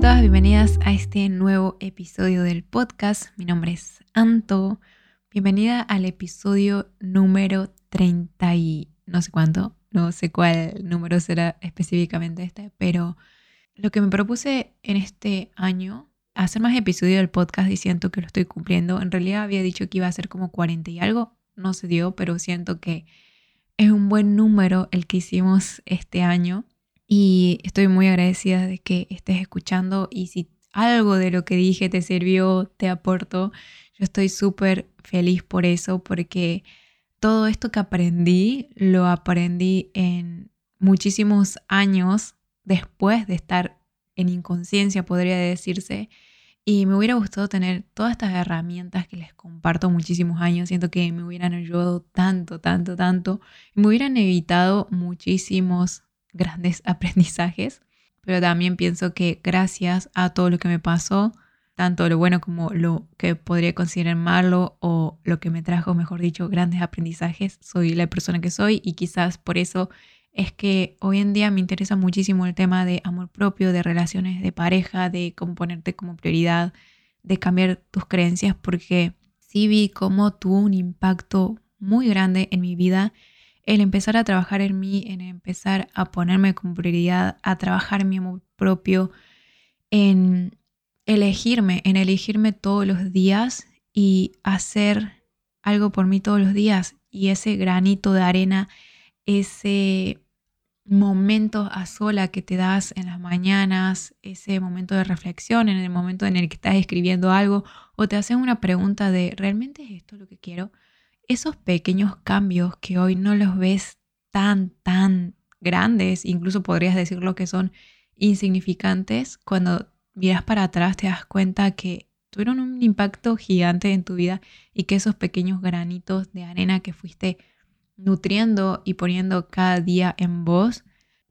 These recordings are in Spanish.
a todas, bienvenidas a este nuevo episodio del podcast. Mi nombre es Anto. Bienvenida al episodio número 30 y no sé cuánto, no sé cuál número será específicamente este, pero lo que me propuse en este año, hacer más episodios del podcast y siento que lo estoy cumpliendo. En realidad había dicho que iba a ser como 40 y algo, no se dio, pero siento que es un buen número el que hicimos este año y estoy muy agradecida de que estés escuchando y si algo de lo que dije te sirvió, te aportó, yo estoy súper feliz por eso porque todo esto que aprendí lo aprendí en muchísimos años después de estar en inconsciencia, podría decirse. Y me hubiera gustado tener todas estas herramientas que les comparto muchísimos años. Siento que me hubieran ayudado tanto, tanto, tanto. Me hubieran evitado muchísimos grandes aprendizajes, pero también pienso que gracias a todo lo que me pasó, tanto lo bueno como lo que podría considerar malo o lo que me trajo, mejor dicho, grandes aprendizajes, soy la persona que soy y quizás por eso es que hoy en día me interesa muchísimo el tema de amor propio, de relaciones de pareja, de cómo ponerte como prioridad, de cambiar tus creencias, porque sí vi cómo tuvo un impacto muy grande en mi vida el empezar a trabajar en mí, en empezar a ponerme como prioridad, a trabajar mi amor propio, en elegirme, en elegirme todos los días y hacer algo por mí todos los días. Y ese granito de arena, ese momento a sola que te das en las mañanas, ese momento de reflexión, en el momento en el que estás escribiendo algo o te hacen una pregunta de, ¿realmente es esto lo que quiero? Esos pequeños cambios que hoy no los ves tan, tan grandes, incluso podrías decirlo que son insignificantes, cuando miras para atrás te das cuenta que tuvieron un impacto gigante en tu vida y que esos pequeños granitos de arena que fuiste nutriendo y poniendo cada día en vos,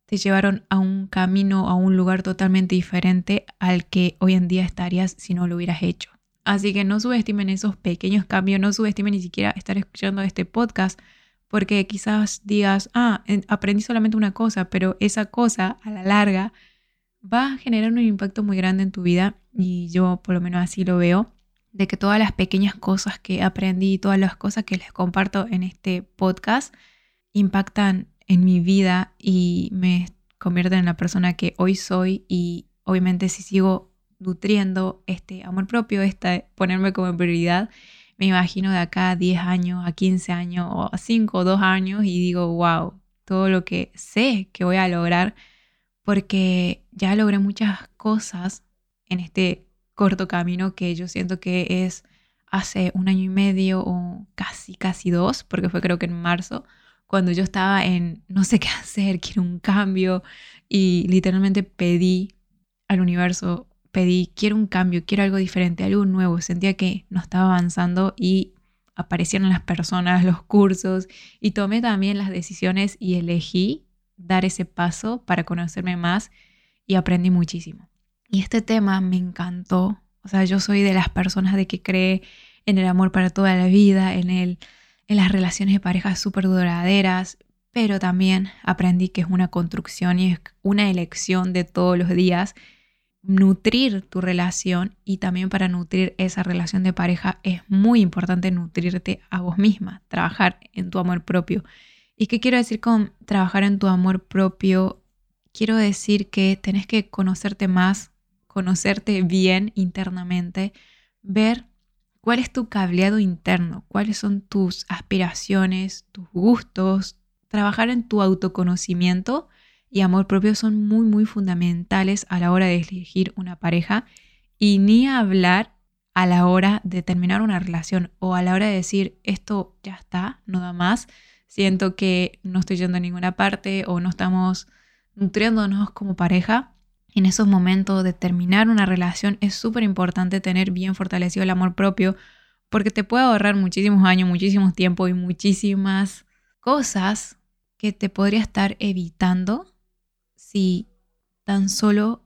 te llevaron a un camino, a un lugar totalmente diferente al que hoy en día estarías si no lo hubieras hecho. Así que no subestimen esos pequeños cambios, no subestimen ni siquiera estar escuchando este podcast, porque quizás digas, ah, aprendí solamente una cosa, pero esa cosa a la larga va a generar un impacto muy grande en tu vida y yo por lo menos así lo veo, de que todas las pequeñas cosas que aprendí, todas las cosas que les comparto en este podcast impactan en mi vida y me convierten en la persona que hoy soy y obviamente si sigo nutriendo este amor propio, este ponerme como prioridad, me imagino de acá a 10 años, a 15 años o a 5 o 2 años y digo, wow, todo lo que sé que voy a lograr porque ya logré muchas cosas en este corto camino que yo siento que es hace un año y medio o casi, casi dos, porque fue creo que en marzo, cuando yo estaba en no sé qué hacer, quiero un cambio y literalmente pedí al universo pedí, quiero un cambio, quiero algo diferente, algo nuevo. Sentía que no estaba avanzando y aparecieron las personas, los cursos y tomé también las decisiones y elegí dar ese paso para conocerme más y aprendí muchísimo. Y este tema me encantó. O sea, yo soy de las personas de que cree en el amor para toda la vida, en, el, en las relaciones de pareja súper duraderas, pero también aprendí que es una construcción y es una elección de todos los días nutrir tu relación y también para nutrir esa relación de pareja es muy importante nutrirte a vos misma, trabajar en tu amor propio. ¿Y qué quiero decir con trabajar en tu amor propio? Quiero decir que tenés que conocerte más, conocerte bien internamente, ver cuál es tu cableado interno, cuáles son tus aspiraciones, tus gustos, trabajar en tu autoconocimiento y amor propio son muy, muy fundamentales a la hora de elegir una pareja y ni hablar a la hora de terminar una relación o a la hora de decir esto ya está, no da más, siento que no estoy yendo a ninguna parte o no estamos nutriéndonos como pareja. En esos momentos de terminar una relación es súper importante tener bien fortalecido el amor propio porque te puede ahorrar muchísimos años, muchísimos tiempo y muchísimas cosas que te podría estar evitando si tan solo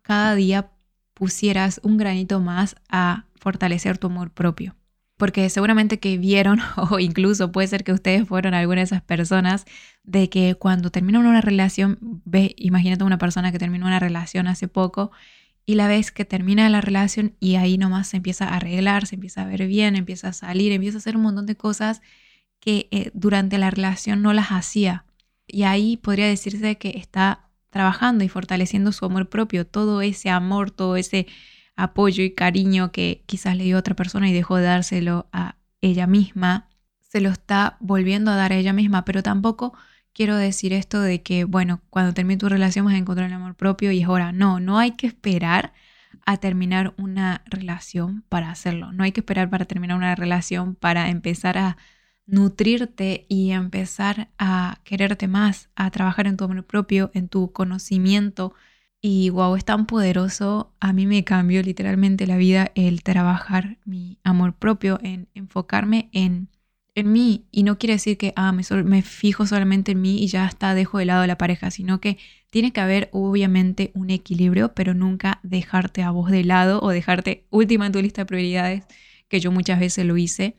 cada día pusieras un granito más a fortalecer tu amor propio. Porque seguramente que vieron, o incluso puede ser que ustedes fueron alguna de esas personas, de que cuando terminan una relación, ve, imagínate una persona que terminó una relación hace poco y la vez que termina la relación y ahí nomás se empieza a arreglar, se empieza a ver bien, empieza a salir, empieza a hacer un montón de cosas que eh, durante la relación no las hacía. Y ahí podría decirse que está trabajando y fortaleciendo su amor propio, todo ese amor, todo ese apoyo y cariño que quizás le dio a otra persona y dejó de dárselo a ella misma, se lo está volviendo a dar a ella misma, pero tampoco quiero decir esto de que, bueno, cuando termine tu relación vas a encontrar el amor propio y es hora. No, no hay que esperar a terminar una relación para hacerlo. No hay que esperar para terminar una relación para empezar a nutrirte y empezar a quererte más, a trabajar en tu amor propio, en tu conocimiento. Y wow, es tan poderoso. A mí me cambió literalmente la vida el trabajar mi amor propio, en enfocarme en en mí y no quiere decir que ah, me, me, fijo solamente en mí y ya está, dejo de lado a la pareja, sino que tiene que haber obviamente un equilibrio, pero nunca dejarte a vos de lado o dejarte última en tu lista de prioridades, que yo muchas veces lo hice,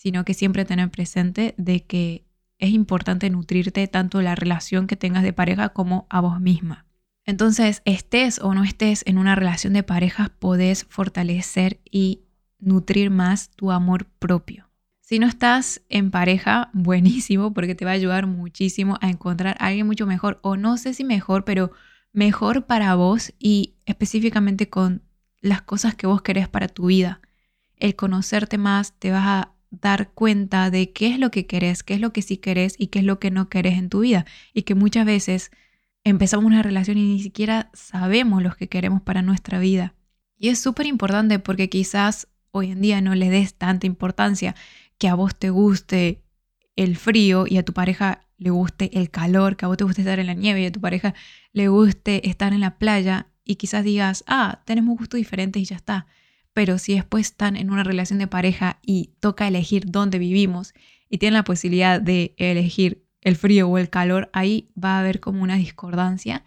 sino que siempre tener presente de que es importante nutrirte tanto la relación que tengas de pareja como a vos misma. Entonces, estés o no estés en una relación de pareja, podés fortalecer y nutrir más tu amor propio. Si no estás en pareja, buenísimo, porque te va a ayudar muchísimo a encontrar a alguien mucho mejor, o no sé si mejor, pero mejor para vos y específicamente con las cosas que vos querés para tu vida. El conocerte más te vas a dar cuenta de qué es lo que querés, qué es lo que sí querés y qué es lo que no querés en tu vida. Y que muchas veces empezamos una relación y ni siquiera sabemos lo que queremos para nuestra vida. Y es súper importante porque quizás hoy en día no le des tanta importancia que a vos te guste el frío y a tu pareja le guste el calor, que a vos te guste estar en la nieve y a tu pareja le guste estar en la playa y quizás digas, ah, tenemos gustos diferentes y ya está. Pero si después están en una relación de pareja y toca elegir dónde vivimos y tienen la posibilidad de elegir el frío o el calor, ahí va a haber como una discordancia.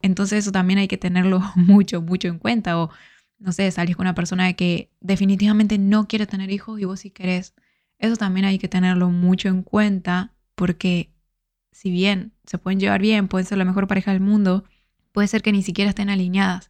Entonces eso también hay que tenerlo mucho, mucho en cuenta. O, no sé, salís con una persona que definitivamente no quiere tener hijos y vos sí querés eso también hay que tenerlo mucho en cuenta porque si bien se pueden llevar bien, pueden ser la mejor pareja del mundo, puede ser que ni siquiera estén alineadas.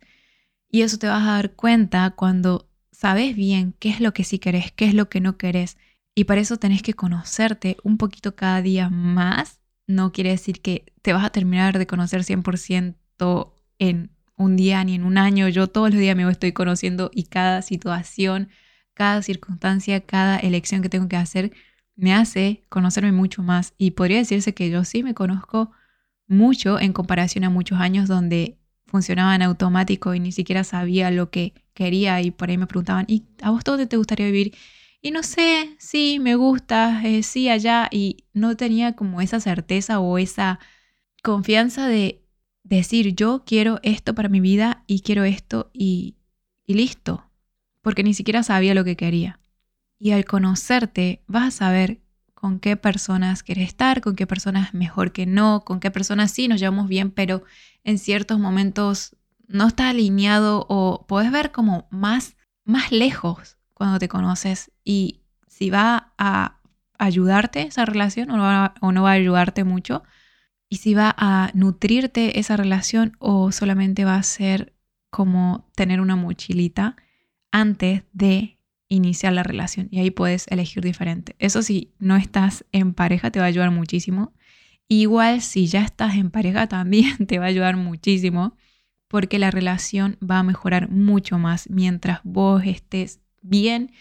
Y eso te vas a dar cuenta cuando sabes bien qué es lo que sí querés, qué es lo que no querés. Y para eso tenés que conocerte un poquito cada día más. No quiere decir que te vas a terminar de conocer 100% en un día ni en un año. Yo todos los días me estoy conociendo y cada situación cada circunstancia, cada elección que tengo que hacer me hace conocerme mucho más y podría decirse que yo sí me conozco mucho en comparación a muchos años donde funcionaba en automático y ni siquiera sabía lo que quería y por ahí me preguntaban, ¿y a vos dónde te gustaría vivir? Y no sé, sí, me gusta, eh, sí, allá y no tenía como esa certeza o esa confianza de decir, yo quiero esto para mi vida y quiero esto y, y listo porque ni siquiera sabía lo que quería. Y al conocerte vas a saber con qué personas quieres estar, con qué personas mejor que no, con qué personas sí nos llevamos bien, pero en ciertos momentos no está alineado o puedes ver como más, más lejos cuando te conoces y si va a ayudarte esa relación o no, va, o no va a ayudarte mucho y si va a nutrirte esa relación o solamente va a ser como tener una mochilita antes de iniciar la relación y ahí puedes elegir diferente. Eso si no estás en pareja te va a ayudar muchísimo. Igual si ya estás en pareja también te va a ayudar muchísimo porque la relación va a mejorar mucho más mientras vos estés bien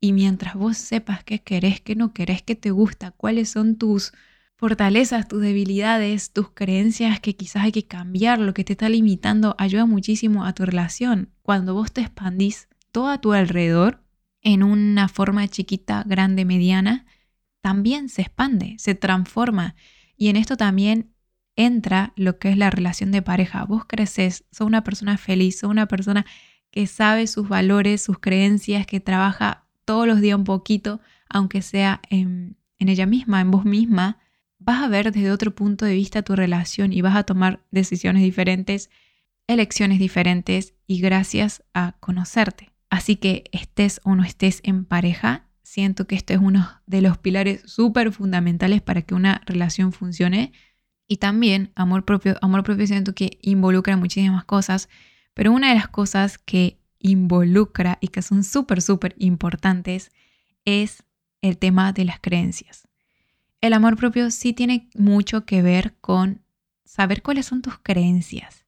y mientras vos sepas qué querés, qué no querés, qué te gusta, cuáles son tus fortalezas, tus debilidades, tus creencias que quizás hay que cambiar, lo que te está limitando, ayuda muchísimo a tu relación. Cuando vos te expandís todo a tu alrededor en una forma chiquita, grande, mediana, también se expande, se transforma. Y en esto también entra lo que es la relación de pareja. Vos creces, sos una persona feliz, sos una persona que sabe sus valores, sus creencias, que trabaja todos los días un poquito, aunque sea en, en ella misma, en vos misma, vas a ver desde otro punto de vista tu relación y vas a tomar decisiones diferentes, elecciones diferentes y gracias a conocerte. Así que estés o no estés en pareja, siento que esto es uno de los pilares súper fundamentales para que una relación funcione. Y también amor propio, amor propio siento que involucra muchísimas cosas, Pero una de las cosas que involucra y que son súper, súper importantes es el tema de las creencias. El amor propio sí tiene mucho que ver con saber cuáles son tus creencias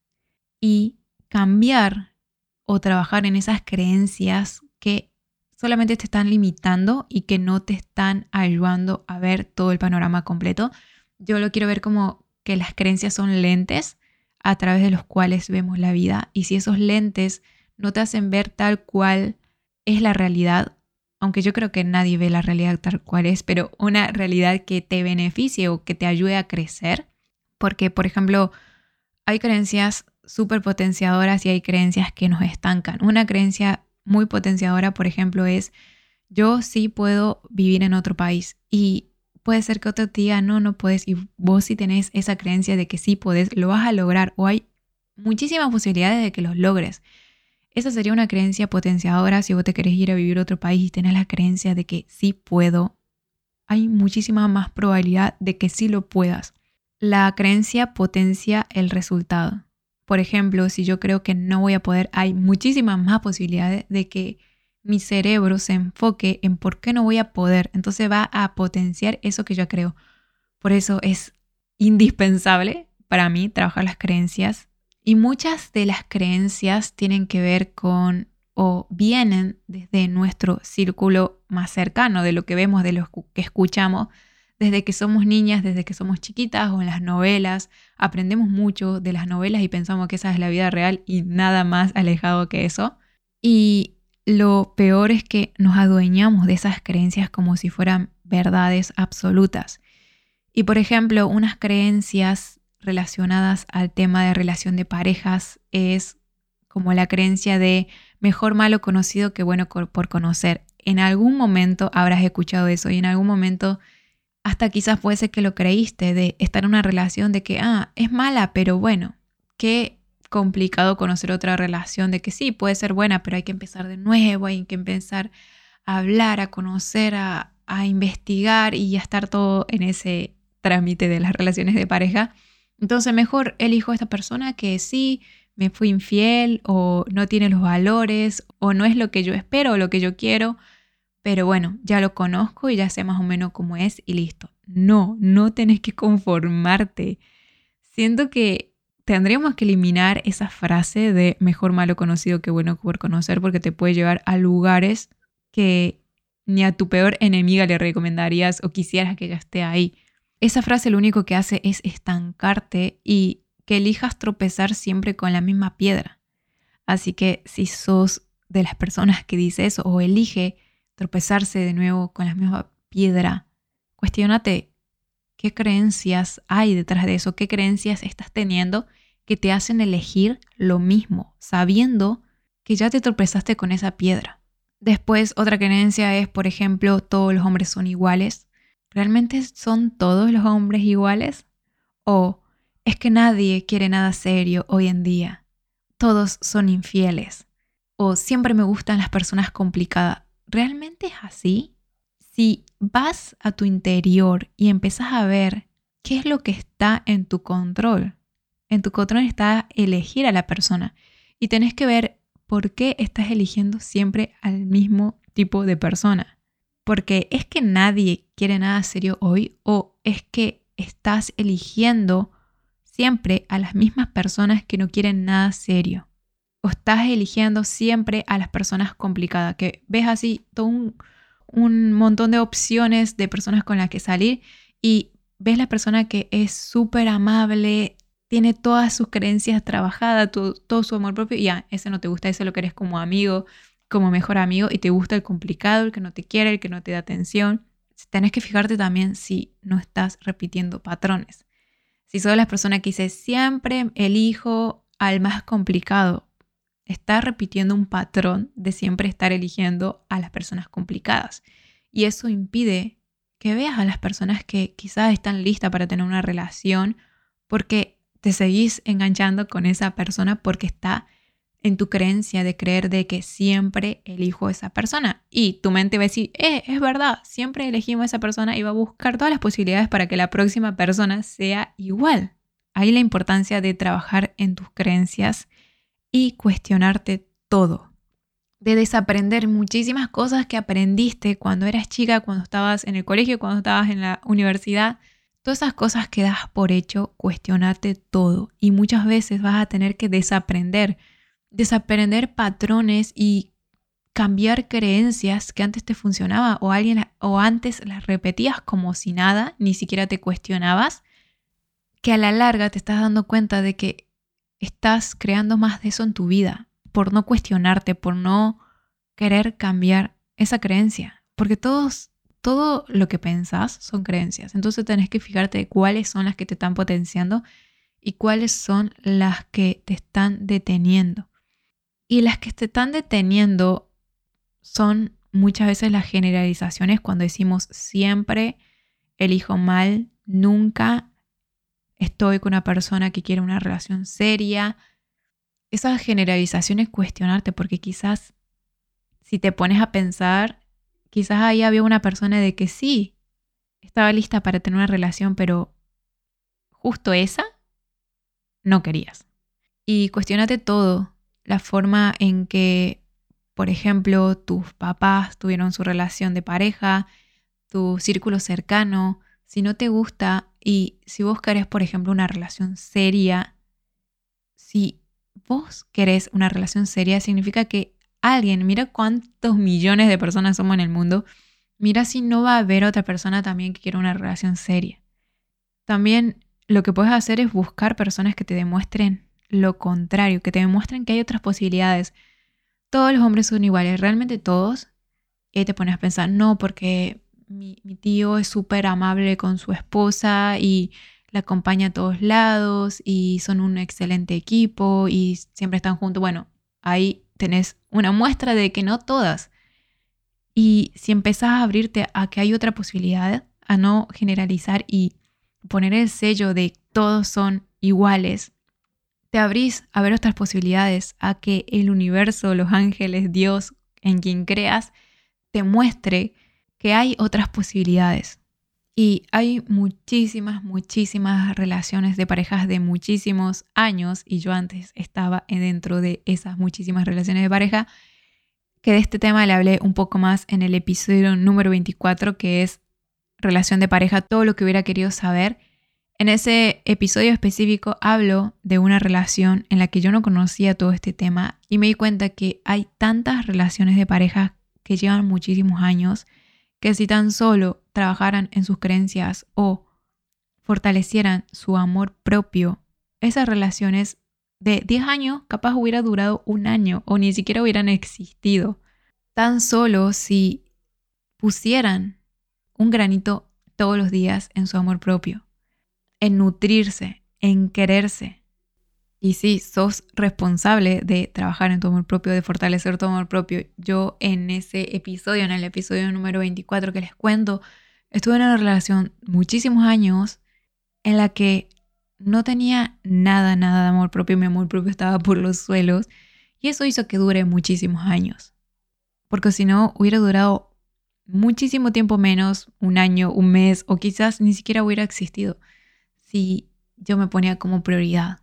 y cambiar o trabajar en esas creencias que solamente te están limitando y que no te están ayudando a ver todo el panorama completo. Yo lo quiero ver como que las creencias son lentes a través de los cuales vemos la vida y si esos lentes no te hacen ver tal cual es la realidad, aunque yo creo que nadie ve la realidad tal cual es, pero una realidad que te beneficie o que te ayude a crecer, porque por ejemplo hay creencias súper potenciadoras y hay creencias que nos estancan. Una creencia muy potenciadora, por ejemplo, es yo sí puedo vivir en otro país y puede ser que otro día no, no puedes y vos si tenés esa creencia de que sí puedes, lo vas a lograr o hay muchísimas posibilidades de que los logres. Esa sería una creencia potenciadora si vos te querés ir a vivir a otro país y tenés la creencia de que sí puedo. Hay muchísima más probabilidad de que sí lo puedas. La creencia potencia el resultado. Por ejemplo, si yo creo que no voy a poder, hay muchísimas más posibilidades de que mi cerebro se enfoque en por qué no voy a poder. Entonces va a potenciar eso que yo creo. Por eso es indispensable para mí trabajar las creencias. Y muchas de las creencias tienen que ver con o vienen desde nuestro círculo más cercano, de lo que vemos, de lo que escuchamos, desde que somos niñas, desde que somos chiquitas o en las novelas. Aprendemos mucho de las novelas y pensamos que esa es la vida real y nada más alejado que eso. Y lo peor es que nos adueñamos de esas creencias como si fueran verdades absolutas. Y por ejemplo, unas creencias relacionadas al tema de relación de parejas es como la creencia de mejor malo conocido que bueno por conocer. En algún momento habrás escuchado eso y en algún momento hasta quizás puede ser que lo creíste de estar en una relación de que, ah, es mala, pero bueno, qué complicado conocer otra relación de que sí, puede ser buena, pero hay que empezar de nuevo, hay que empezar a hablar, a conocer, a, a investigar y ya estar todo en ese trámite de las relaciones de pareja. Entonces mejor elijo a esta persona que sí me fui infiel o no tiene los valores o no es lo que yo espero o lo que yo quiero pero bueno, ya lo conozco y ya sé más o menos cómo es y listo. No, no tenés que conformarte. Siento que tendríamos que eliminar esa frase de mejor malo conocido que bueno por conocer porque te puede llevar a lugares que ni a tu peor enemiga le recomendarías o quisieras que ella esté ahí. Esa frase lo único que hace es estancarte y que elijas tropezar siempre con la misma piedra. Así que si sos de las personas que dice eso o elige tropezarse de nuevo con la misma piedra. Cuestiónate qué creencias hay detrás de eso, qué creencias estás teniendo que te hacen elegir lo mismo, sabiendo que ya te tropezaste con esa piedra. Después, otra creencia es, por ejemplo, todos los hombres son iguales. ¿Realmente son todos los hombres iguales? ¿O es que nadie quiere nada serio hoy en día? Todos son infieles. ¿O siempre me gustan las personas complicadas? ¿realmente es así? Si vas a tu interior y empiezas a ver qué es lo que está en tu control, en tu control está elegir a la persona y tenés que ver por qué estás eligiendo siempre al mismo tipo de persona. Porque es que nadie quiere nada serio hoy o es que estás eligiendo siempre a las mismas personas que no quieren nada serio o estás eligiendo siempre a las personas complicadas, que ves así todo un, montón de opciones de personas con las que salir y ves la persona que es súper amable, tiene todas sus creencias trabajadas, todo, su amor propio, y ya, ese no te gusta, ese lo querés como amigo, como mejor amigo, y te gusta el complicado, el que no te quiere, el que no te da atención. Tenés que fijarte también si no estás repitiendo patrones. Si sos la persona que dice siempre elijo al más complicado, está repitiendo un patrón de siempre estar eligiendo a las personas complicadas. Y eso impide que veas a las personas que quizás están listas para tener una relación porque te seguís enganchando con esa persona porque está en tu creencia de creer de que siempre elijo esa persona. Y tu mente va a decir, eh, es verdad, siempre elegimos esa persona y va a buscar todas las posibilidades para que la próxima persona sea igual. Ahí la importancia de trabajar en tus creencias y cuestionarte todo. De desaprender muchísimas cosas que aprendiste cuando eras chica, cuando estabas en el colegio, cuando estabas en la universidad. Todas esas cosas que das por hecho, cuestionarte todo. Y muchas veces vas a tener que desaprender. Desaprender patrones y cambiar creencias que antes te funcionaba o alguien o antes las repetías como si nada, ni siquiera te cuestionabas, que a la larga te estás dando cuenta de que estás creando más de eso en tu vida por no cuestionarte, por no querer cambiar esa creencia, porque todos todo lo que pensás son creencias. Entonces tenés que fijarte cuáles son las que te están potenciando y cuáles son las que te están deteniendo. Y las que te están deteniendo son muchas veces las generalizaciones cuando decimos siempre elijo mal, nunca estoy con una persona que quiere una relación seria. Esas generalizaciones cuestionarte porque quizás si te pones a pensar, quizás ahí había una persona de que sí, estaba lista para tener una relación, pero justo esa no querías. Y cuestionate todo, la forma en que por ejemplo, tus papás tuvieron su relación de pareja, tu círculo cercano, si no te gusta y si vos querés, por ejemplo, una relación seria, si vos querés una relación seria, significa que alguien, mira cuántos millones de personas somos en el mundo, mira si no va a haber otra persona también que quiera una relación seria. También lo que puedes hacer es buscar personas que te demuestren lo contrario, que te demuestren que hay otras posibilidades, todos los hombres son iguales, realmente todos. Y te pones a pensar, no, porque mi, tío es súper amable con su esposa y la acompaña a todos lados y son un excelente equipo y siempre están juntos. Bueno, ahí tenés una muestra de que no todas. Y si empezás a abrirte a que hay otra posibilidad, a no generalizar y poner el sello de todos son iguales, te abrís a ver otras posibilidades, a que el universo, los ángeles, Dios, en quien creas, te muestre que hay otras posibilidades. Y hay muchísimas, muchísimas relaciones de parejas de muchísimos años, y yo antes estaba dentro de esas muchísimas relaciones de pareja, que de este tema le hablé un poco más en el episodio número 24, que es relación de pareja, todo lo que hubiera querido saber. En ese episodio específico hablo de una relación en la que yo no conocía todo este tema y me di cuenta que hay tantas relaciones de pareja que llevan muchísimos años que si tan solo trabajaran en sus creencias o fortalecieran su amor propio, esas relaciones de 10 años capaz hubiera durado un año o ni siquiera hubieran existido. Tan solo si pusieran un granito todos los días en su amor propio en nutrirse, en quererse. Y sí, sos responsable de trabajar en tu amor propio, de fortalecer tu amor propio. Yo en ese episodio, en el episodio número 24 que les cuento, estuve en una relación muchísimos años en la que no tenía nada, nada de amor propio. Mi amor propio estaba por los suelos. Y eso hizo que dure muchísimos años. Porque si no, hubiera durado muchísimo tiempo menos, un año, un mes, o quizás ni siquiera hubiera existido si yo me ponía como prioridad.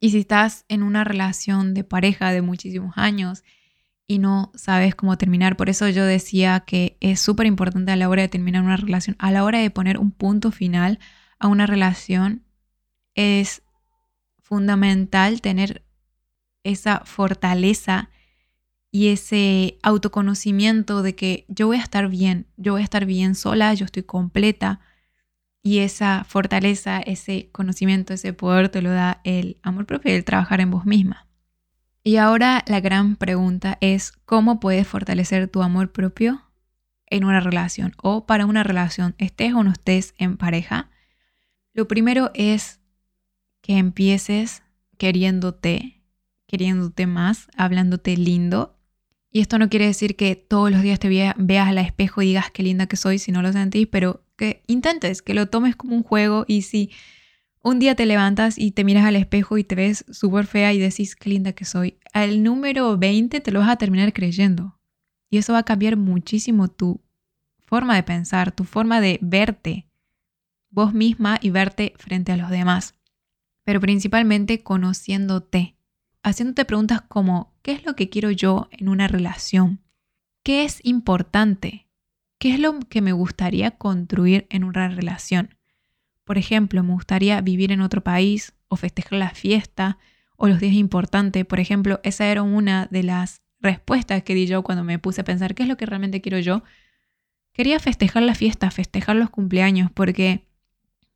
Y si estás en una relación de pareja de muchísimos años y no sabes cómo terminar, por eso yo decía que es súper importante a la hora de terminar una relación, a la hora de poner un punto final a una relación, es fundamental tener esa fortaleza y ese autoconocimiento de que yo voy a estar bien, yo voy a estar bien sola, yo estoy completa, y esa fortaleza, ese conocimiento, ese poder te lo da el amor propio y el trabajar en vos misma. Y ahora la gran pregunta es, ¿cómo puedes fortalecer tu amor propio en una relación o para una relación, estés o no estés en pareja? Lo primero es que empieces queriéndote, queriéndote más, hablándote lindo. Y esto no quiere decir que todos los días te veas al espejo y digas qué linda que soy si no lo sentís, pero intentes, que lo tomes como un juego y si un día te levantas y te miras al espejo y te ves súper fea y decís qué linda que soy, al número 20 te lo vas a terminar creyendo. Y eso va a cambiar muchísimo tu forma de pensar, tu forma de verte vos misma y verte frente a los demás. Pero principalmente conociéndote. haciéndote preguntas como, ¿qué es lo que quiero yo en una relación? ¿Qué es importante? ¿Qué es lo que me gustaría construir en una relación? Por ejemplo, me gustaría vivir en otro país o festejar la fiesta o los días importantes. Por ejemplo, esa era una de las respuestas que di yo cuando me puse a pensar qué es lo que realmente quiero yo. Quería festejar la fiesta, festejar los cumpleaños, porque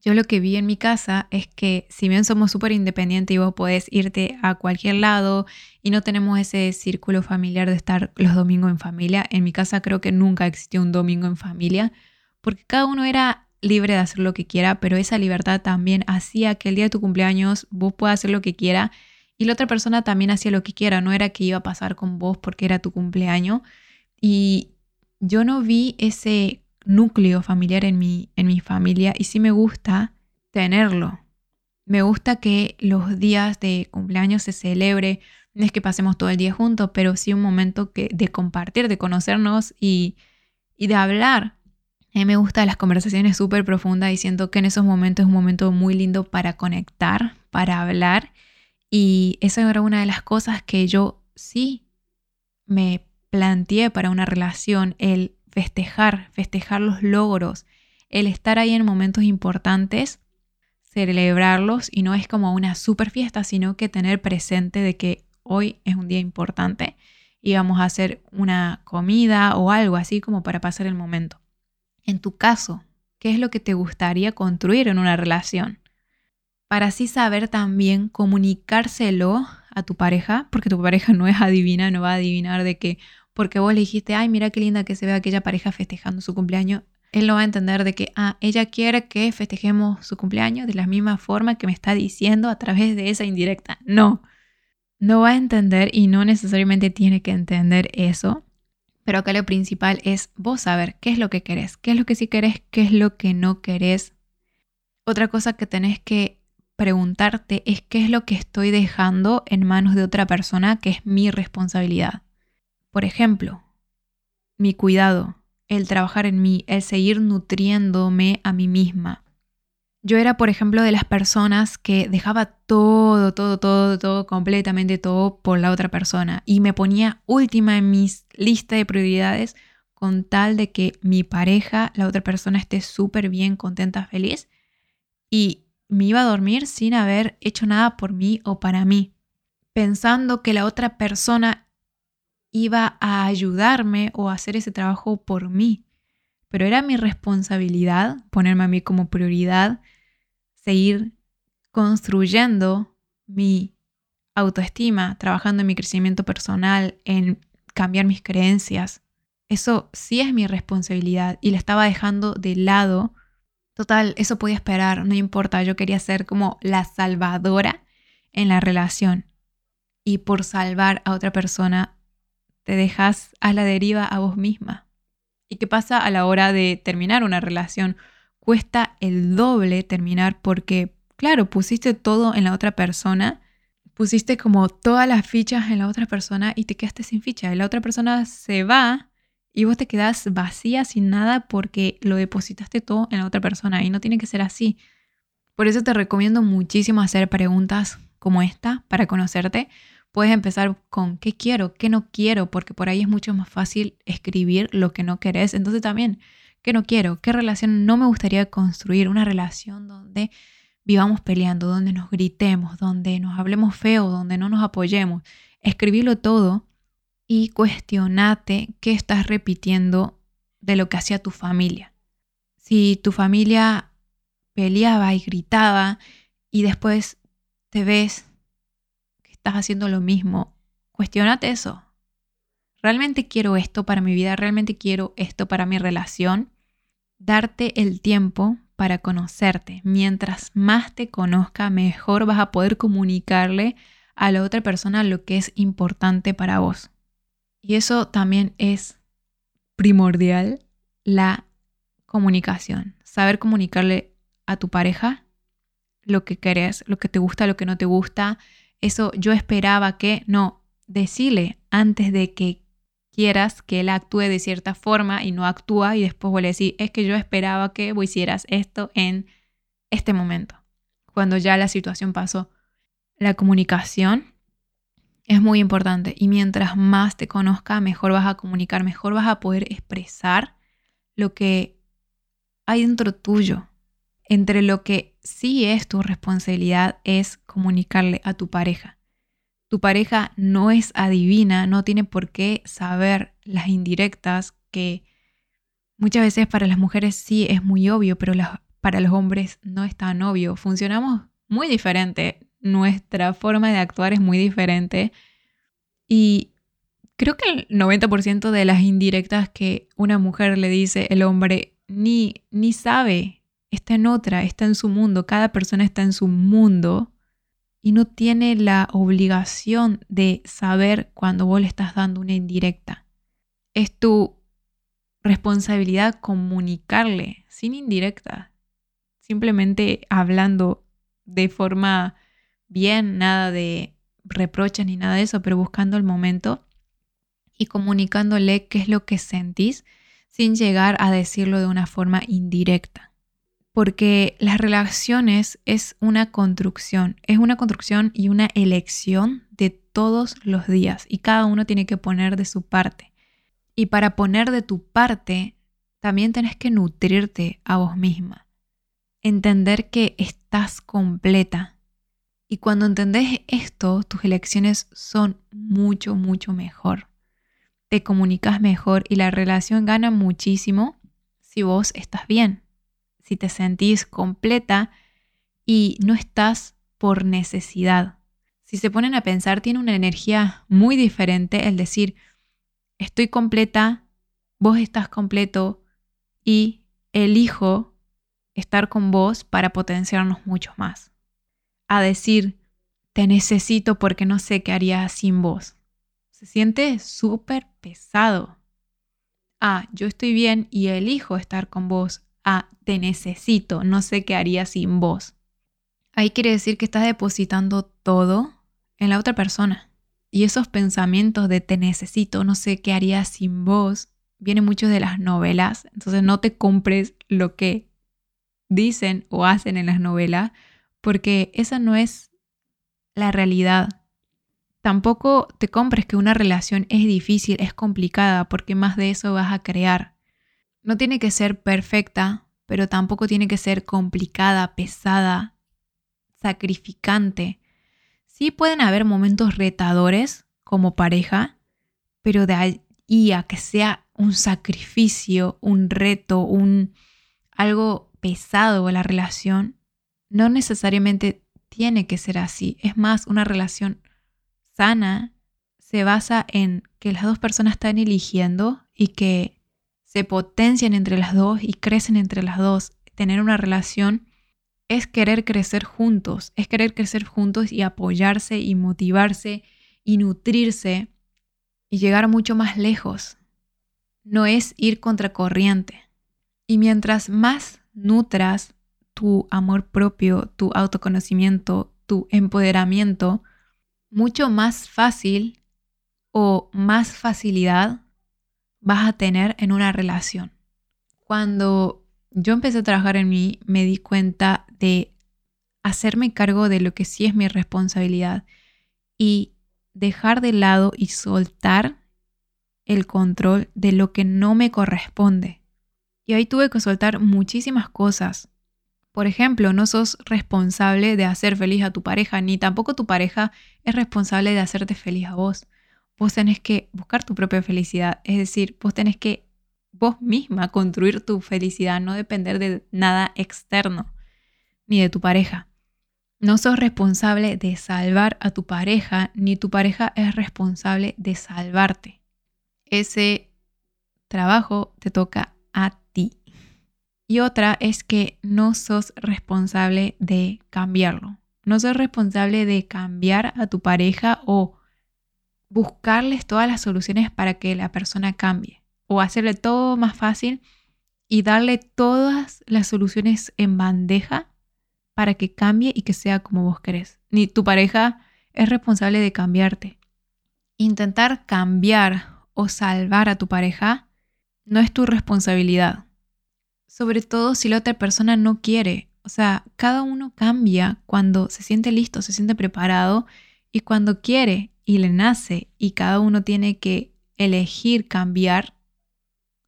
yo lo que vi en mi casa es que si bien somos súper independientes y vos podés irte a cualquier lado y no tenemos ese círculo familiar de estar los domingos en familia, en mi casa creo que nunca existió un domingo en familia, porque cada uno era libre de hacer lo que quiera, pero esa libertad también hacía que el día de tu cumpleaños vos puedas hacer lo que quiera y la otra persona también hacía lo que quiera, no era que iba a pasar con vos porque era tu cumpleaños. Y yo no vi ese núcleo familiar en mi, en mi familia y sí me gusta tenerlo. Me gusta que los días de cumpleaños se celebre, no es que pasemos todo el día juntos, pero sí un momento que, de compartir, de conocernos y, y de hablar. Me gustan las conversaciones súper profundas y siento que en esos momentos es un momento muy lindo para conectar, para hablar. Y esa era una de las cosas que yo sí me planteé para una relación, el festejar, festejar los logros, el estar ahí en momentos importantes, celebrarlos y no es como una super fiesta, sino que tener presente de que hoy es un día importante y vamos a hacer una comida o algo así como para pasar el momento. En tu caso, ¿qué es lo que te gustaría construir en una relación? Para así saber también comunicárselo a tu pareja, porque tu pareja no es adivina, no va a adivinar de que porque vos le dijiste, ay, mira qué linda que se ve aquella pareja festejando su cumpleaños, él no va a entender de que, ah, ella quiere que festejemos su cumpleaños de la misma forma que me está diciendo a través de esa indirecta. No, no va a entender y no necesariamente tiene que entender eso. Pero acá lo principal es vos saber qué es lo que querés, qué es lo que sí querés, qué es lo que no querés. Otra cosa que tenés que preguntarte es qué es lo que estoy dejando en manos de otra persona que es mi responsabilidad. Por ejemplo, mi cuidado, el trabajar en mí, el seguir nutriéndome a mí misma. Yo era, por ejemplo, de las personas que dejaba todo, todo, todo, todo, completamente todo por la otra persona y me ponía última en mi lista de prioridades con tal de que mi pareja, la otra persona, esté súper bien, contenta, feliz. Y me iba a dormir sin haber hecho nada por mí o para mí, pensando que la otra persona iba a ayudarme o hacer ese trabajo por mí. Pero era mi responsabilidad ponerme a mí como prioridad, seguir construyendo mi autoestima, trabajando en mi crecimiento personal, en cambiar mis creencias. Eso sí es mi responsabilidad y la estaba dejando de lado. Total, eso podía esperar, no importa, yo quería ser como la salvadora en la relación. Y por salvar a otra persona te dejas a la deriva a vos misma. ¿Y qué pasa a la hora de terminar una relación? Cuesta el doble terminar porque, claro, pusiste todo en la otra persona, pusiste como todas las fichas en la otra persona y te quedaste sin ficha. Y la otra persona se va y vos te quedas vacía sin nada porque lo depositaste todo en la otra persona y no tiene que ser así. Por eso te recomiendo muchísimo hacer preguntas como esta para conocerte, Puedes empezar con qué quiero, qué no quiero, porque por ahí es mucho más fácil escribir lo que no querés. Entonces también, ¿qué no quiero? ¿Qué relación no me gustaría construir? Una relación donde vivamos peleando, donde nos gritemos, donde nos hablemos feo, donde no nos apoyemos. Escribirlo todo y cuestionate qué estás repitiendo de lo que hacía tu familia. Si tu familia peleaba y gritaba y después te ves estás haciendo lo mismo, cuestionate eso. ¿Realmente quiero esto para mi vida? ¿Realmente quiero esto para mi relación? Darte el tiempo para conocerte. Mientras más te conozca, mejor vas a poder comunicarle a la otra persona lo que es importante para vos. Y eso también es primordial, la comunicación. Saber comunicarle a tu pareja lo que querés, lo que te gusta, lo que no te gusta, eso yo esperaba que, no, decirle antes de que quieras que él actúe de cierta forma y no actúa y después vuelve a decir, es que yo esperaba que hicieras esto en este momento, cuando ya la situación pasó. La comunicación Es muy importante. Y mientras más te conozca, mejor vas a comunicar, mejor vas a poder expresar lo que hay dentro tuyo. Entre lo que sí es tu responsabilidad es comunicarle a tu pareja. Tu pareja no es adivina, no tiene por qué saber las indirectas que muchas veces para las mujeres sí es muy obvio, pero para los hombres no es tan obvio. Funcionamos muy diferente. Nuestra forma de actuar es muy diferente. Y creo que el 90% de las indirectas que una mujer le dice el hombre ni, ni sabe, está en otra, está en su mundo, cada persona está en su mundo y no tiene la obligación de saber cuando vos le estás dando una indirecta. Es tu responsabilidad comunicarle sin indirecta, simplemente hablando de forma bien, nada de reproches ni nada de eso, pero buscando el momento y comunicándole qué es lo que sentís sin llegar a decirlo de una forma indirecta. Porque las relaciones es una construcción, es una construcción y una elección de todos los días y cada uno tiene que poner de su parte. Y para poner de tu parte, también tenés que nutrirte a vos misma. Entender que estás completa. Y cuando entendés esto, tus elecciones son mucho, mucho mejor te comunicas mejor y la relación gana muchísimo si vos estás bien, si te sentís completa y no estás por necesidad. Si se ponen a pensar, tiene una energía muy diferente el decir, estoy completa, vos estás completo y elijo estar con vos para potenciarnos mucho más. A decir, te necesito porque no sé qué haría sin vos. Se siente súper pesado. Ah, yo estoy bien y elijo estar con vos. Ah, te necesito, no sé qué haría sin vos. Ahí quiere decir que estás depositando todo en la otra persona. Y esos pensamientos de te necesito, no sé qué haría sin vos, vienen muchos de las novelas. Entonces no te compres lo que dicen o hacen en las novelas, porque esa no es la realidad. Tampoco te compres que una relación es difícil, es complicada, porque más de eso vas a crear. No tiene que ser perfecta, pero tampoco tiene que ser complicada, pesada, sacrificante. Sí pueden haber momentos retadores como pareja, pero de ahí a que sea un sacrificio, un reto, un algo pesado la relación, no necesariamente tiene que ser así. Es más, una relación sana se basa en que las dos personas están eligiendo y que se potencian entre las dos y crecen entre las dos. Tener una relación es querer crecer juntos, es querer crecer juntos y apoyarse y motivarse y nutrirse y llegar mucho más lejos. No es ir contracorriente. Y mientras más nutras tu amor propio, tu autoconocimiento, tu empoderamiento, mucho más fácil o más facilidad vas a tener en una relación. Cuando yo empecé a trabajar en mí, me di cuenta de hacerme cargo de lo que sí es mi responsabilidad y dejar de lado y soltar el control de lo que no me corresponde. Y ahí tuve que soltar muchísimas cosas por ejemplo, no sos responsable de hacer feliz a tu pareja, ni tampoco tu pareja es responsable de hacerte feliz a vos. Vos tenés que buscar tu propia felicidad, es decir, vos tenés que vos misma construir tu felicidad, no depender de nada externo, ni de tu pareja. No sos responsable de salvar a tu pareja, ni tu pareja es responsable de salvarte. Ese trabajo te toca a ti. Y otra es que no sos responsable de cambiarlo. No sos responsable de cambiar a tu pareja o buscarles todas las soluciones para que la persona cambie. O hacerle todo más fácil y darle todas las soluciones en bandeja para que cambie y que sea como vos querés. Ni tu pareja es responsable de cambiarte. Intentar cambiar o salvar a tu pareja no es tu responsabilidad sobre todo si la otra persona no quiere. O sea, cada uno cambia cuando se siente listo, se siente preparado y cuando quiere. Y le nace y cada uno tiene que elegir cambiar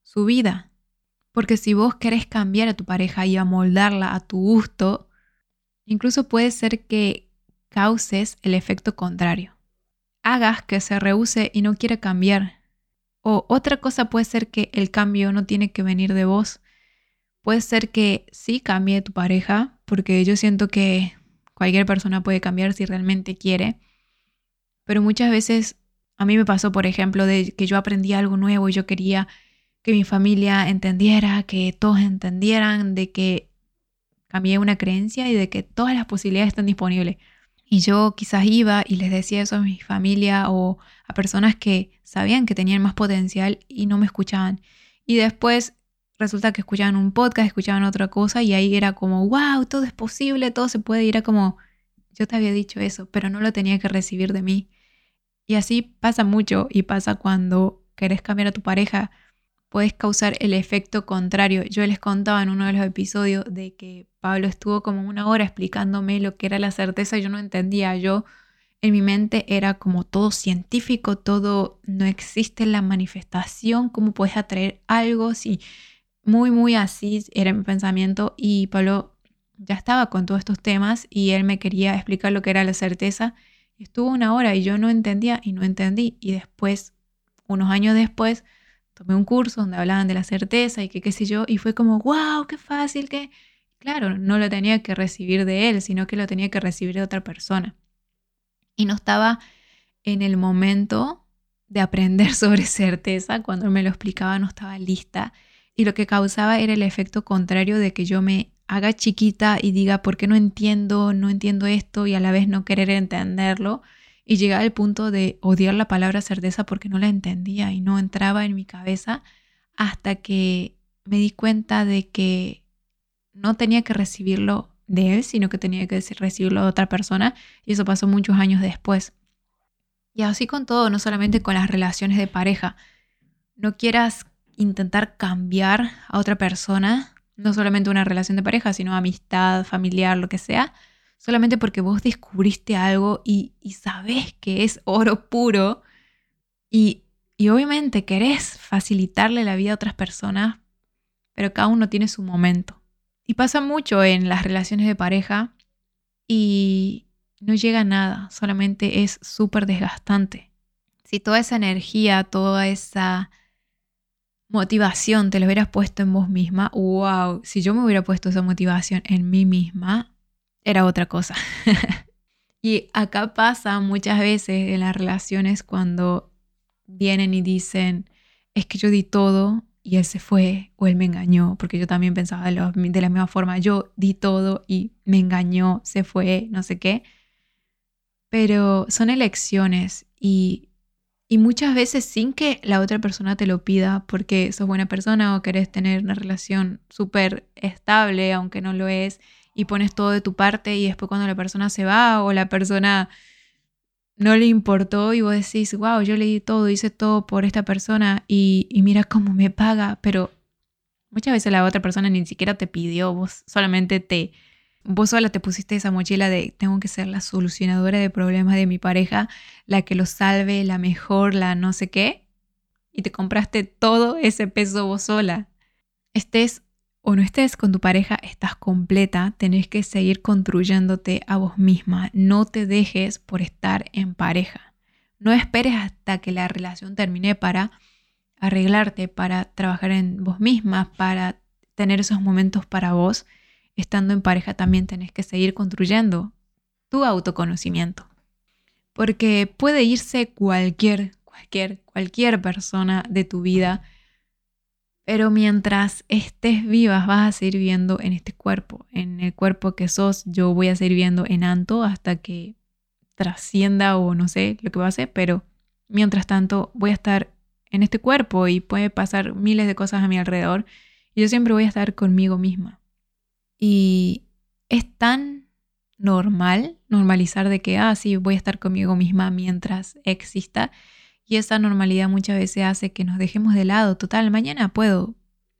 su vida. Porque si vos querés cambiar a tu pareja y amoldarla a tu gusto, incluso puede ser que causes el efecto contrario. Hagas que se rehúse y no quiera cambiar. O otra cosa puede ser que el cambio no tiene que venir de vos. Puede ser que sí cambie tu pareja, porque yo siento que cualquier persona puede cambiar si realmente quiere. Pero muchas veces a mí me pasó, por ejemplo, de que yo aprendí algo nuevo y yo quería que mi familia entendiera, que todos entendieran de que cambié una creencia y de que todas las posibilidades están disponibles. Y yo quizás iba y les decía eso a mi familia o a personas que sabían que tenían más potencial y no me escuchaban. Y después resulta que escuchaban un podcast, escuchaban otra cosa y ahí era como, wow, todo es posible, todo se puede. Y era como, yo te había dicho eso, pero no lo tenía que recibir de mí. Y así pasa mucho y pasa cuando querés cambiar a tu pareja, puedes causar el efecto contrario. Yo les contaba en uno de los episodios de que Pablo estuvo como una hora explicándome lo que era la certeza, yo no entendía, yo en mi mente era como todo científico, todo no existe la manifestación, cómo puedes atraer algo, sí, muy, muy así era mi pensamiento y Pablo ya estaba con todos estos temas y él me quería explicar lo que era la certeza Estuvo una hora y yo no entendía y no entendí. Y después, unos años después, tomé un curso donde hablaban de la certeza y que qué sé yo, y fue como, wow, qué fácil que... Claro, no lo tenía que recibir de él, sino que lo tenía que recibir de otra persona. Y no estaba en el momento de aprender sobre certeza, cuando me lo explicaba no estaba lista. Y lo que causaba era el efecto contrario de que yo me haga chiquita y diga, ¿por qué no entiendo? No entiendo esto y a la vez no querer entenderlo. Y llegar al punto de odiar la palabra certeza porque no la entendía y no entraba en mi cabeza hasta que me di cuenta de que no tenía que recibirlo de él, sino que tenía que recibirlo de otra persona. Y eso pasó muchos años después. Y así con todo, no solamente con las relaciones de pareja. No quieras intentar cambiar a otra persona no solamente una relación de pareja, sino amistad, familiar, lo que sea, solamente porque vos descubriste algo y, y sabés que es oro puro y, y obviamente querés facilitarle la vida a otras personas, pero cada uno tiene su momento. Y pasa mucho en las relaciones de pareja y no llega a nada, solamente es súper desgastante. Si toda esa energía, toda esa motivación te lo hubieras puesto en vos misma, wow, si yo me hubiera puesto esa motivación en mí misma, era otra cosa. y acá pasa muchas veces en las relaciones cuando vienen y dicen, es que yo di todo y él se fue o él me engañó, porque yo también pensaba de, de la misma forma, yo di todo y me engañó, se fue, no sé qué. Pero son elecciones y y muchas veces sin que la otra persona te lo pida porque sos buena persona o querés tener una relación súper estable, aunque no lo es, y pones todo de tu parte y después cuando la persona se va o la persona no le importó y vos decís, wow, yo le di todo, hice todo por esta persona y, y mira cómo me paga, pero muchas veces la otra persona ni siquiera te pidió, vos solamente te vos sola te pusiste esa mochila de tengo que ser la solucionadora de problemas de mi pareja, la que lo salve, la mejor, la no sé qué, y te compraste todo ese peso vos sola. Estés o no estés con tu pareja, estás completa, tenés que seguir construyéndote a vos misma, no te dejes por estar en pareja. No esperes hasta que la relación termine para arreglarte, para trabajar en vos misma, para tener esos momentos para vos estando en pareja también tenés que seguir construyendo tu autoconocimiento. Porque puede irse cualquier, cualquier, cualquier persona de tu vida, pero mientras estés vivas vas a seguir viviendo en este cuerpo, en el cuerpo que sos, yo voy a seguir viviendo en Anto hasta que trascienda o no sé lo que va a hacer, pero mientras tanto voy a estar en este cuerpo y puede pasar miles de cosas a mi alrededor y yo siempre voy a estar conmigo misma. Y es tan normal normalizar de que, ah, sí, voy a estar conmigo misma mientras exista. Y esa normalidad muchas veces hace que nos dejemos de lado. Total, mañana puedo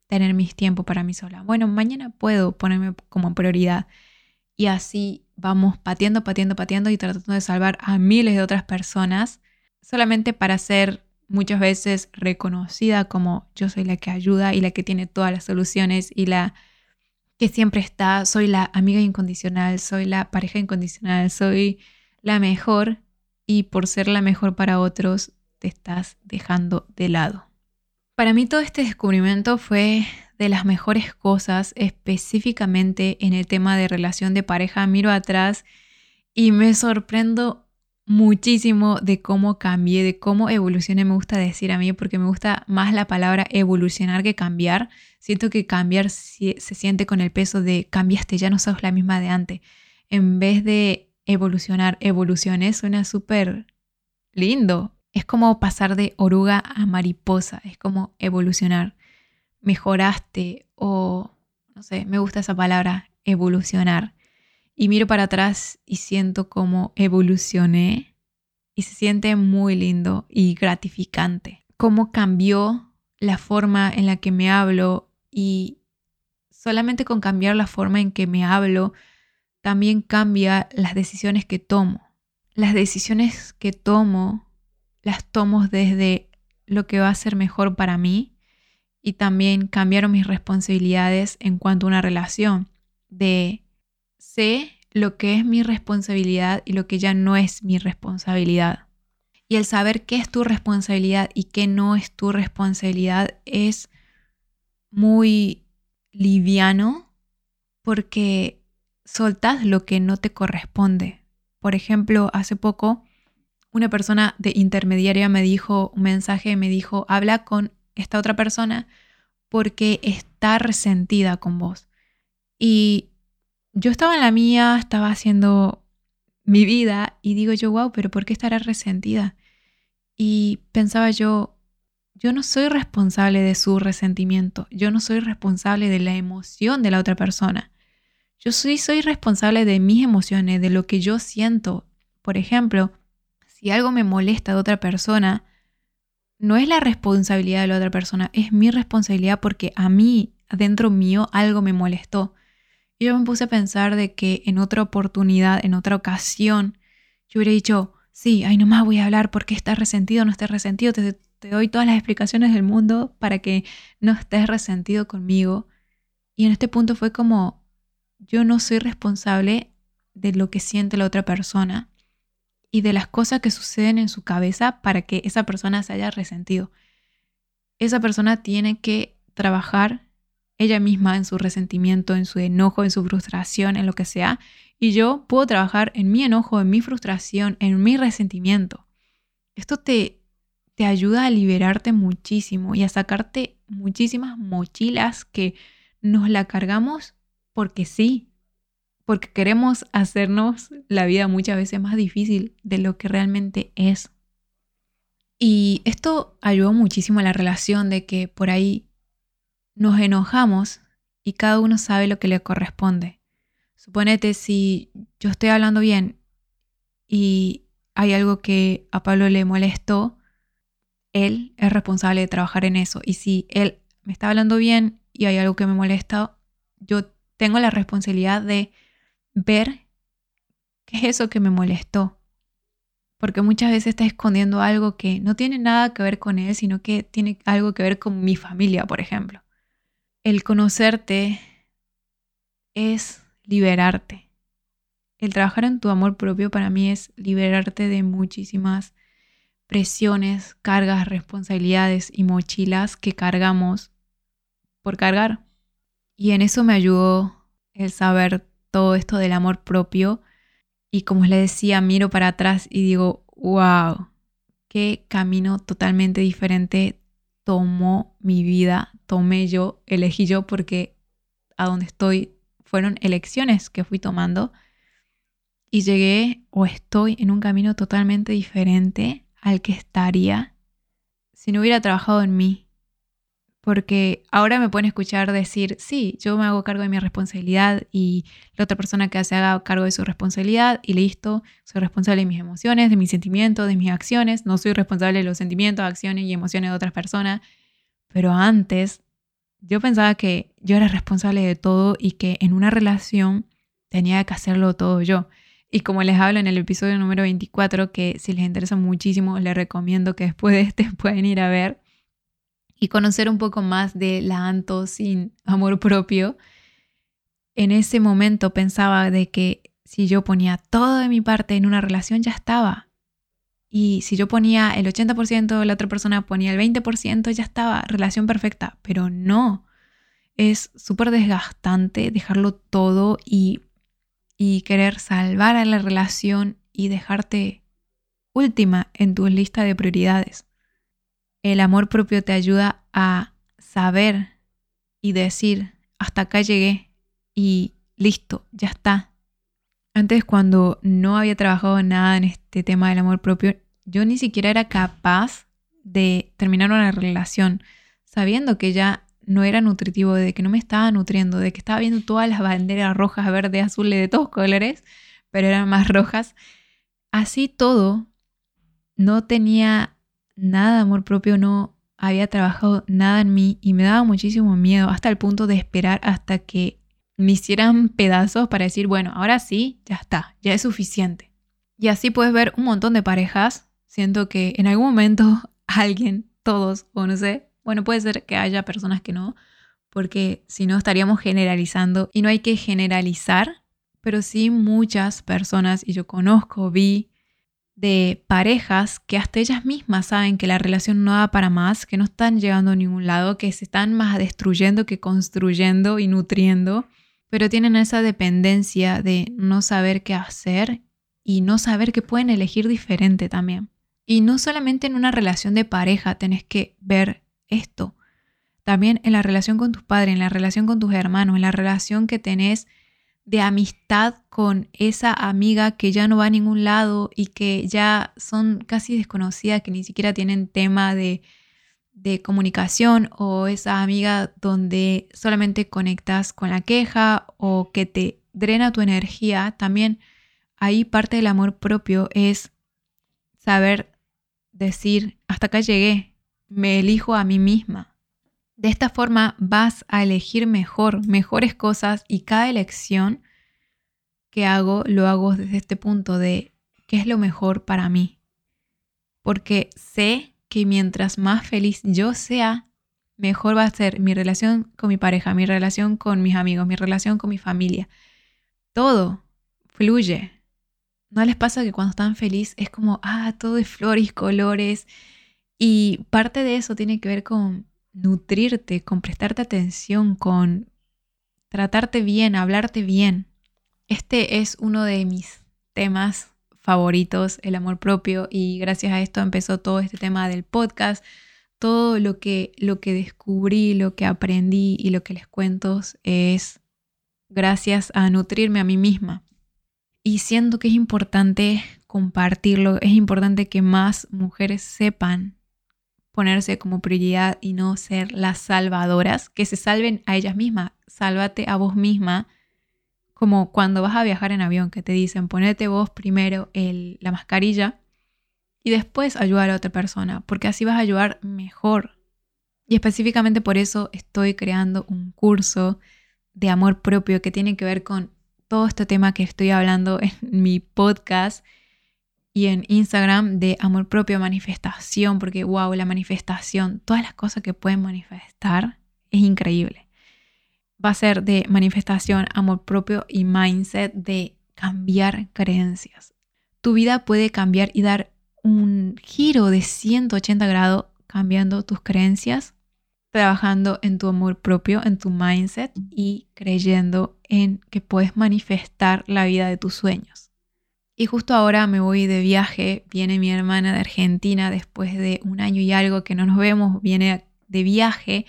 tener mis tiempos para mí sola. Bueno, mañana puedo ponerme como prioridad. Y así vamos pateando, pateando, pateando y tratando de salvar a miles de otras personas solamente para ser muchas veces reconocida como yo soy la que ayuda y la que tiene todas las soluciones y la que siempre está, soy la amiga incondicional, soy la pareja incondicional, soy la mejor y por ser la mejor para otros te estás dejando de lado. Para mí todo este descubrimiento fue de las mejores cosas, específicamente en el tema de relación de pareja. Miro atrás y me sorprendo muchísimo de cómo cambié, de cómo evolucioné, me gusta decir a mí, porque me gusta más la palabra evolucionar que cambiar. Siento que cambiar se siente con el peso de cambiaste, ya no sos la misma de antes. En vez de evolucionar, evolucioné, suena súper lindo. Es como pasar de oruga a mariposa, es como evolucionar. Mejoraste o, no sé, me gusta esa palabra, evolucionar y miro para atrás y siento como evolucioné y se siente muy lindo y gratificante. Cómo cambió la forma en la que me hablo y solamente con cambiar la forma en que me hablo, también cambia las decisiones que tomo. Las decisiones que tomo las tomo desde lo que va a ser mejor para mí y también cambiaron mis responsabilidades en cuanto a una relación de sé lo que es mi responsabilidad y lo que ya no es mi responsabilidad. Y el saber qué es tu responsabilidad y qué no es tu responsabilidad es muy liviano porque soltás lo que no te corresponde. Por ejemplo, hace poco una persona de intermediaria me dijo un mensaje, me dijo, habla con esta otra persona porque está resentida con vos. Y yo estaba en la mía, estaba haciendo mi vida y digo yo, wow, pero ¿por qué estará resentida? Y pensaba yo, yo no soy responsable de su resentimiento, yo no soy responsable de la emoción de la otra persona. Yo soy, soy responsable de mis emociones, de lo que yo siento. Por ejemplo, si algo me molesta de otra persona, no es la responsabilidad de la otra persona, es mi responsabilidad porque a mí, adentro mío, algo me molestó. Yo me puse a pensar de que en otra oportunidad, en otra ocasión, yo hubiera dicho, sí, ay, nomás voy a hablar porque estás resentido no estés resentido, te, te doy todas las explicaciones del mundo para que no estés resentido conmigo. Y en este punto fue como, yo no soy responsable de lo que siente la otra persona y de las cosas que suceden en su cabeza para que esa persona se haya resentido. Esa persona tiene que trabajar ella misma en su resentimiento, en su enojo, en su frustración, en lo que sea. Y yo puedo trabajar en mi enojo, en mi frustración, en mi resentimiento. Esto te, te ayuda a liberarte muchísimo y a sacarte muchísimas mochilas que nos la cargamos porque sí, porque queremos hacernos la vida muchas veces más difícil de lo que realmente es. Y esto ayudó muchísimo a la relación de que por ahí nos enojamos y cada uno sabe lo que le corresponde. Suponete si yo estoy hablando bien y hay algo que a Pablo le molestó, él es responsable de trabajar en eso. Y si él me está hablando bien y hay algo que me molesta, yo tengo la responsabilidad de ver qué es eso que me molestó. Porque muchas veces está escondiendo algo que no tiene nada que ver con él, sino que tiene algo que ver con mi familia, por ejemplo el conocerte es liberarte. El trabajar en tu amor propio para mí es liberarte de muchísimas presiones, cargas, responsabilidades y mochilas que cargamos por cargar. Y en eso me ayudó el saber todo esto del amor propio. Y como les decía, miro para atrás y digo, wow, qué camino totalmente diferente tomó mi vida, tomé yo, elegí yo porque a donde estoy fueron elecciones que fui tomando. Y llegué o estoy en un camino totalmente diferente al que estaría si no hubiera trabajado en mí, porque ahora me pueden escuchar decir, sí, yo me hago cargo de mi responsabilidad y la otra persona que se haga cargo de su responsabilidad y listo, soy responsable de mis emociones, de mis sentimientos, de mis acciones, no soy responsable de los sentimientos, acciones y emociones de otras personas, pero antes yo pensaba que yo era responsable de todo y que en una relación tenía que hacerlo todo yo. Y como les hablo en el episodio número 24, que si les interesa muchísimo, les recomiendo que después de este pueden ir a ver y conocer un poco más de la Anto sin amor propio. En ese momento pensaba de que si yo ponía todo de mi parte en una relación ya estaba. Y si yo ponía el 80%, la otra persona ponía el 20%, ya estaba, relación perfecta. Pero no, es súper desgastante dejarlo todo y y querer salvar a la relación y dejarte última en tu lista de prioridades. El amor propio te ayuda a saber y decir, hasta acá llegué y listo, ya está. Antes cuando no había trabajado nada en este tema del amor propio, yo ni siquiera era capaz de terminar una relación sabiendo que ya no era nutritivo, de que no me estaba nutriendo, de que estaba viendo todas las banderas rojas, verdes, azules, de todos colores, pero eran más rojas. Así todo, no tenía nada de amor propio, no había trabajado nada en mí y me daba muchísimo miedo hasta el punto de esperar hasta que me hicieran pedazos para decir, bueno, ahora sí, ya está, ya es suficiente. Y así puedes ver un montón de parejas. Siento que en algún momento alguien, todos, o no sé, bueno, puede ser que haya personas que no, porque si no estaríamos generalizando y no hay que generalizar, pero sí muchas personas, y yo conozco, vi de parejas que hasta ellas mismas saben que la relación no da para más, que no están llegando a ningún lado, que se están más destruyendo que construyendo y nutriendo, pero tienen esa dependencia de no saber qué hacer y no saber que pueden elegir diferente también. Y no solamente en una relación de pareja tenés que ver esto. También en la relación con tus padres, en la relación con tus hermanos, en la relación que tenés de amistad con esa amiga que ya no va a ningún lado y que ya son casi desconocidas, que ni siquiera tienen tema de, de comunicación o esa amiga donde solamente conectas con la queja o que te drena tu energía, también ahí parte del amor propio es saber decir, hasta acá llegué, me elijo a mí misma. De esta forma vas a elegir mejor, mejores cosas y cada elección que hago lo hago desde este punto de qué es lo mejor para mí. Porque sé que mientras más feliz yo sea, mejor va a ser mi relación con mi pareja, mi relación con mis amigos, mi relación con mi familia. Todo fluye. ¿No les pasa que cuando están felices es como, ah, todo es flores, colores, y parte de eso tiene que ver con nutrirte, con prestarte atención, con tratarte bien, hablarte bien. Este es uno de mis temas favoritos, el amor propio, y gracias a esto empezó todo este tema del podcast, todo lo que, lo que descubrí, lo que aprendí y lo que les cuento es gracias a nutrirme a mí misma. Y siento que es importante compartirlo, es importante que más mujeres sepan ponerse como prioridad y no ser las salvadoras, que se salven a ellas mismas. Sálvate a vos misma, como cuando vas a viajar en avión, que te dicen ponete vos primero el, la mascarilla y después ayudar a otra persona, porque así vas a ayudar mejor. Y específicamente por eso estoy creando un curso de amor propio que tiene que ver con todo este tema que estoy hablando en mi podcast y en Instagram de amor propio manifestación, porque wow, la manifestación, todas las cosas que pueden manifestar es increíble. Va a ser de manifestación, amor propio y mindset de cambiar creencias. Tu vida puede cambiar y dar un giro de 180 grados cambiando tus creencias, trabajando en tu amor propio, en tu mindset y creyendo en que puedes manifestar la vida de tus sueños. Y justo ahora me voy de viaje, viene mi hermana de Argentina después de un año y algo que no nos vemos, viene de viaje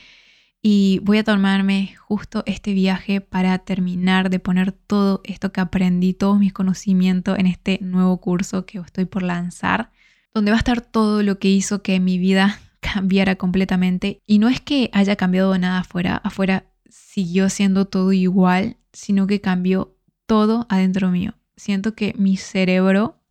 y voy a tomarme justo este viaje para terminar de poner todo esto que aprendí, todos mis conocimientos en este nuevo curso que estoy por lanzar, donde va a estar todo lo que hizo que mi vida cambiara completamente. Y no es que haya cambiado nada afuera, afuera siguió siendo todo igual, sino que cambió todo adentro mío. Siento que mi cerebro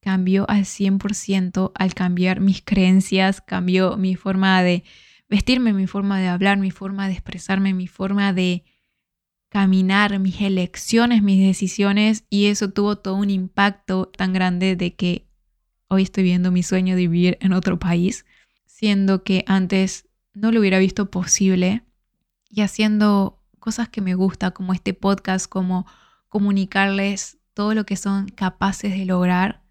cambió al 100% al cambiar mis creencias, cambió mi forma de vestirme, mi forma de hablar, mi forma de expresarme, mi forma de caminar, mis elecciones, mis decisiones y eso tuvo todo un impacto tan grande de que hoy estoy viendo mi sueño de vivir en otro país, siendo que antes no lo hubiera visto posible y haciendo cosas que me gusta como este podcast, como comunicarles todo lo que son capaces de lograr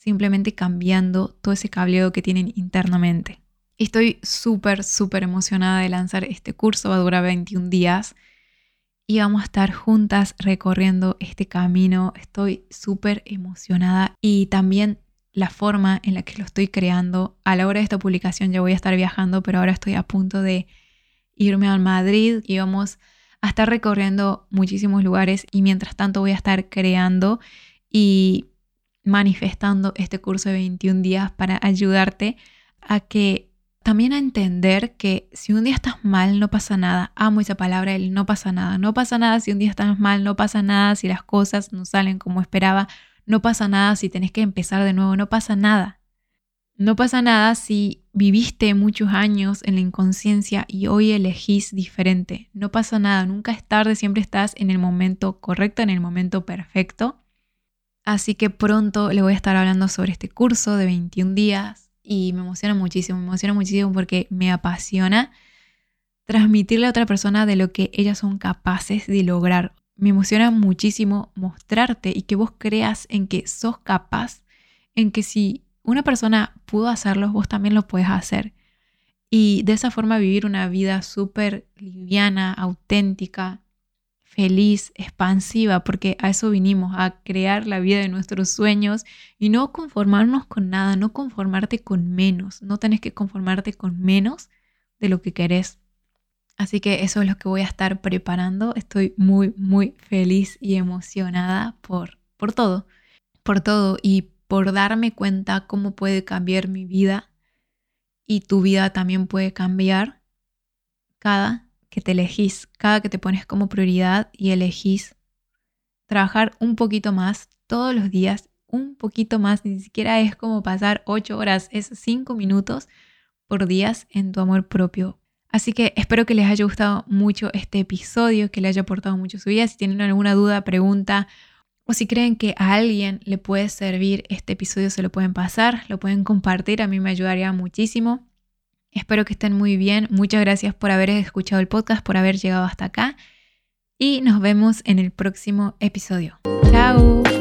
simplemente cambiando todo ese cableo que tienen internamente. Estoy súper, súper emocionada de lanzar este curso, va a durar 21 días y vamos a estar juntas recorriendo este camino. Estoy súper emocionada y también la forma en la que lo estoy creando. A la hora de esta publicación ya voy a estar viajando, pero ahora estoy a punto de irme a Madrid y vamos a estar recorriendo muchísimos lugares y mientras tanto voy a estar creando y manifestando este curso de 21 días para ayudarte a que también a entender que si un día estás mal, no pasa nada. Amo esa palabra, el no pasa nada. No pasa nada si un día estás mal, no pasa nada si las cosas no salen como esperaba, no pasa nada si tenés que empezar de nuevo, no pasa nada. No pasa nada si viviste muchos años en la inconsciencia y hoy elegís diferente. No pasa nada, nunca es tarde, siempre estás en el momento correcto, en el momento perfecto. Así que pronto le voy a estar hablando sobre este curso de 21 días y me emociona muchísimo, me emociona muchísimo porque me apasiona transmitirle a otra persona de lo que ellas son capaces de lograr. Me emociona muchísimo mostrarte y que vos creas en que sos capaz, en que si una persona pudo hacerlo, vos también lo puedes hacer. Y de esa forma vivir una vida súper liviana, auténtica, feliz, expansiva, porque a eso vinimos, a crear la vida de nuestros sueños y no conformarnos con nada, no conformarte con menos, no tenés que conformarte con menos de lo que querés. Así que eso es lo que voy a estar preparando. Estoy muy, muy feliz y emocionada por, por todo, por todo y por darme cuenta cómo puede cambiar mi vida y tu vida también puede cambiar cada que te elegís, cada que te pones como prioridad y elegís trabajar un poquito más todos los días, un poquito más, ni siquiera es como pasar ocho horas, es cinco minutos por días en tu amor propio. Así que espero que les haya gustado mucho este episodio, que le haya aportado mucho su vida. Si tienen alguna duda, pregunta o si creen que a alguien le puede servir este episodio, se lo pueden pasar, lo pueden compartir, a mí me ayudaría muchísimo. Espero que estén muy bien. Muchas gracias por haber escuchado el podcast, por haber llegado hasta acá. Y nos vemos en el próximo episodio. Chao.